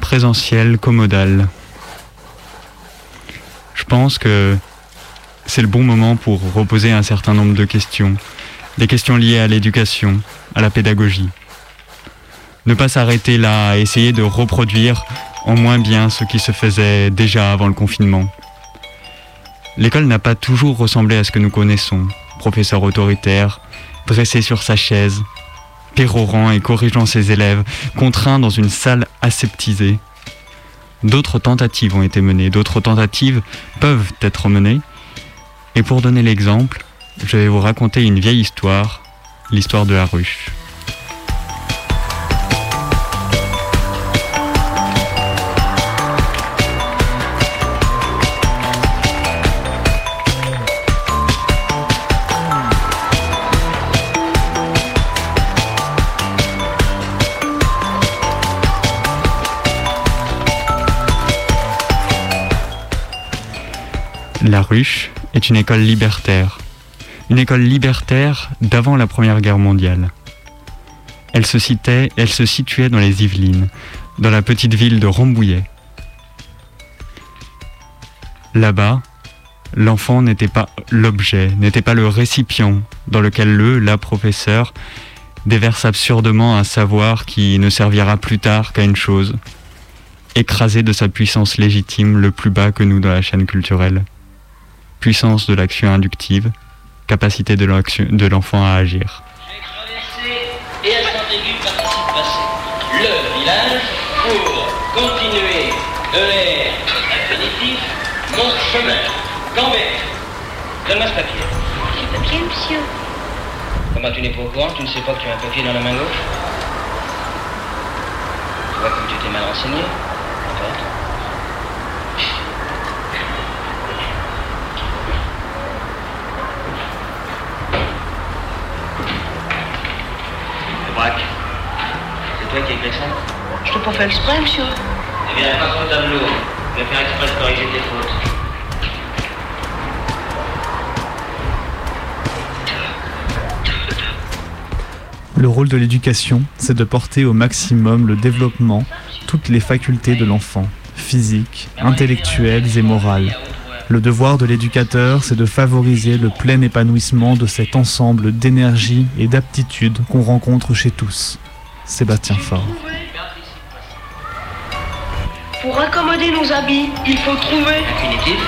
Présentiel, commodal. Je pense que c'est le bon moment pour reposer un certain nombre de questions. Des questions liées à l'éducation, à la pédagogie. Ne pas s'arrêter là à essayer de reproduire en moins bien ce qui se faisait déjà avant le confinement. L'école n'a pas toujours ressemblé à ce que nous connaissons. Professeur autoritaire, dressé sur sa chaise, pérorant et corrigeant ses élèves, contraint dans une salle aseptisée. D'autres tentatives ont été menées, d'autres tentatives peuvent être menées. Et pour donner l'exemple, je vais vous raconter une vieille histoire, l'histoire de la ruche. Ruche est une école libertaire. Une école libertaire d'avant la Première Guerre mondiale. Elle se, citait, elle se situait dans les Yvelines, dans la petite ville de Rambouillet. Là-bas, l'enfant n'était pas l'objet, n'était pas le récipient dans lequel le, la professeur, déverse absurdement un savoir qui ne servira plus tard qu'à une chose, écraser de sa puissance légitime le plus bas que nous dans la chaîne culturelle puissance de l'action inductive, capacité de l'enfant à agir. J'ai traversé et à participe passé le village pour continuer de l'air infinitif mon chemin. Cambert, donne-moi ce papier. Ce papier, monsieur Comment tu n'es pas au courant Tu ne sais pas que tu as un papier dans la main gauche? Tu vois comme tu t'es mal renseigné? C'est toi qui as écrit ça Je t'ai pas fait exprès, monsieur. Eh bien, pas ton tableau. Je vais faire exprès de corriger tes fautes. Le rôle de l'éducation, c'est de porter au maximum le développement, toutes les facultés de l'enfant, physiques, intellectuelles et morales. Le devoir de l'éducateur, c'est de favoriser le plein épanouissement de cet ensemble d'énergie et d'aptitude qu'on rencontre chez tous. Sébastien Faure. Pour accommoder nos habits, il faut trouver. Infinitif.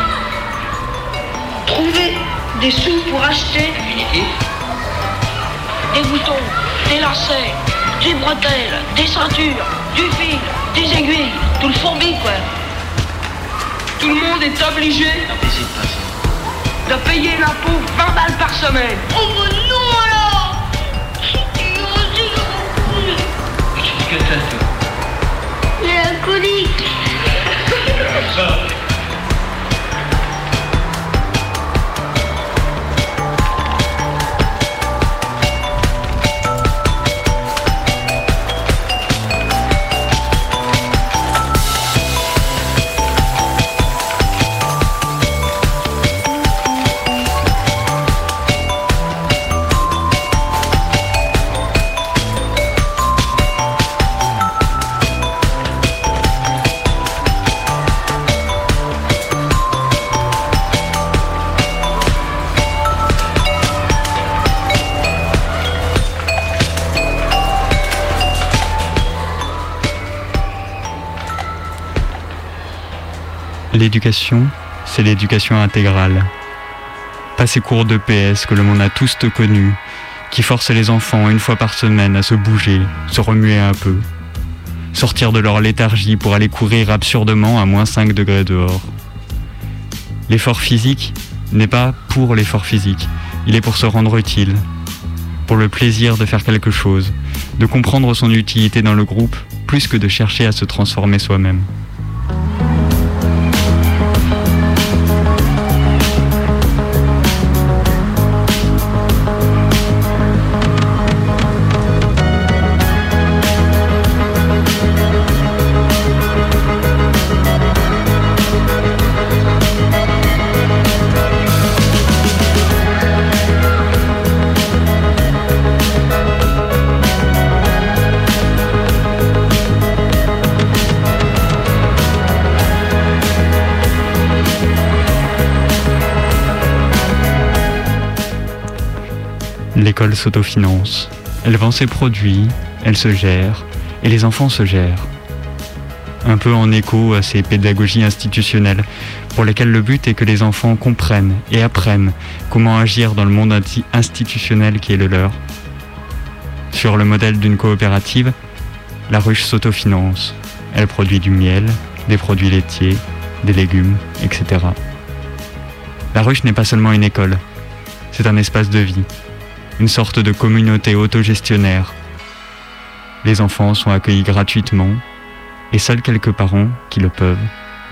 Trouver des sous pour acheter. Infinitif. Des boutons, des lacets, des bretelles, des ceintures, du fil, des aiguilles, tout le fourbi quoi. Tout le monde est obligé de payer l'impôt 20 balles par semaine. Oh non L'éducation, c'est l'éducation intégrale. Pas ces cours de PS que le monde a tous connus, qui forcent les enfants une fois par semaine à se bouger, se remuer un peu, sortir de leur léthargie pour aller courir absurdement à moins 5 degrés dehors. L'effort physique n'est pas pour l'effort physique, il est pour se rendre utile, pour le plaisir de faire quelque chose, de comprendre son utilité dans le groupe, plus que de chercher à se transformer soi-même. L'école s'autofinance. Elle vend ses produits, elle se gère, et les enfants se gèrent. Un peu en écho à ces pédagogies institutionnelles, pour lesquelles le but est que les enfants comprennent et apprennent comment agir dans le monde institutionnel qui est le leur. Sur le modèle d'une coopérative, la ruche s'autofinance. Elle produit du miel, des produits laitiers, des légumes, etc. La ruche n'est pas seulement une école, c'est un espace de vie, une sorte de communauté autogestionnaire. Les enfants sont accueillis gratuitement et seuls quelques parents, qui le peuvent,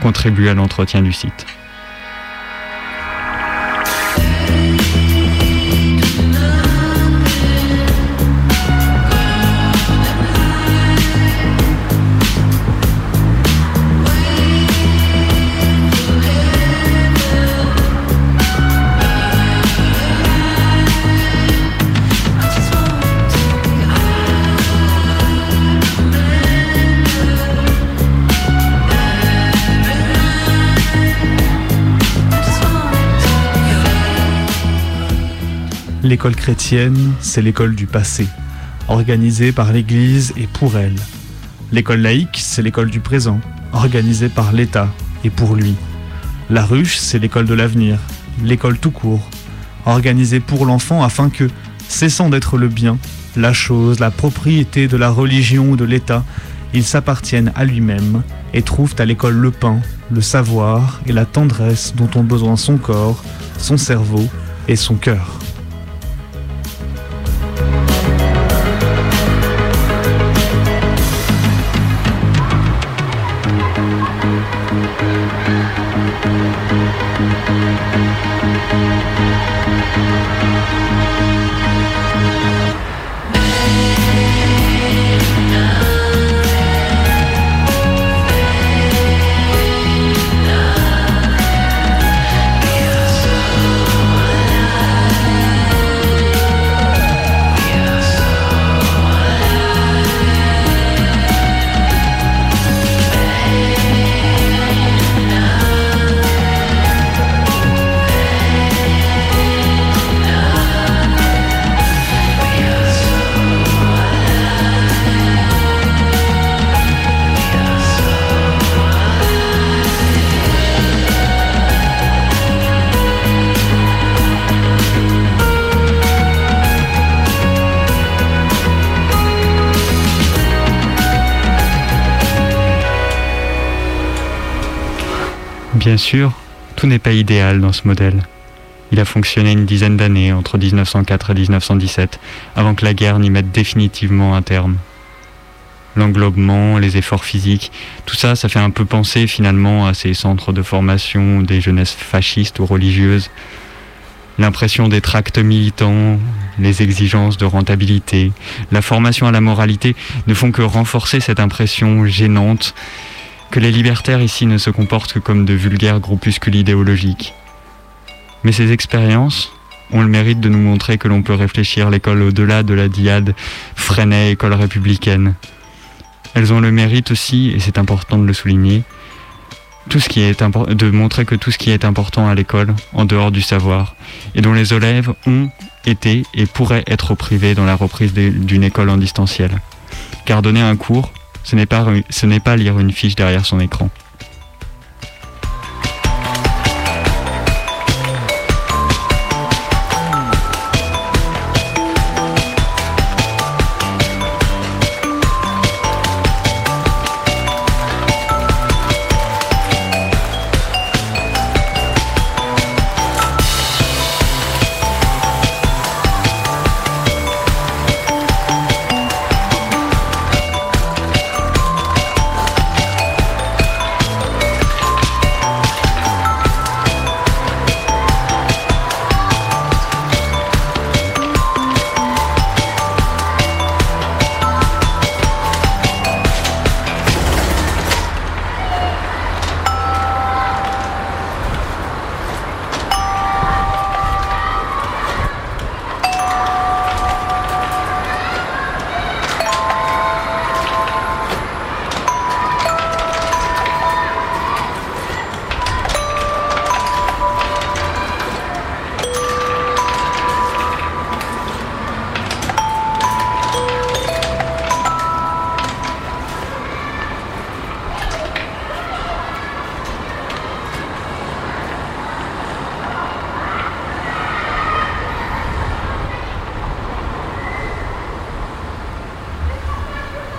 contribuent à l'entretien du site. L'école chrétienne, c'est l'école du passé, organisée par l'Église et pour elle. L'école laïque, c'est l'école du présent, organisée par l'État et pour lui. La ruche, c'est l'école de l'avenir, l'école tout court, organisée pour l'enfant afin que, cessant d'être le bien, la chose, la propriété de la religion ou de l'État, il s'appartienne à lui-même et trouve à l'école le pain, le savoir et la tendresse dont ont besoin son corps, son cerveau et son cœur. Bien sûr, tout n'est pas idéal dans ce modèle. Il a fonctionné une dizaine d'années, entre 1904 et 1917, avant que la guerre n'y mette définitivement un terme. L'englobement, les efforts physiques, tout ça, ça fait un peu penser finalement à ces centres de formation des jeunesses fascistes ou religieuses. L'impression des tracts militants, les exigences de rentabilité, la formation à la moralité ne font que renforcer cette impression gênante que les libertaires ici ne se comportent que comme de vulgaires groupuscules idéologiques. Mais ces expériences ont le mérite de nous montrer que l'on peut réfléchir l'école au-delà de la diade Freinet école républicaine. Elles ont le mérite aussi, et c'est important de le souligner, de montrer que tout ce qui est important à l'école, en dehors du savoir, et dont les élèves ont été et pourraient être privés dans la reprise d'une école en distanciel. Car donner un cours, ce n'est pas, lire une fiche derrière son écran.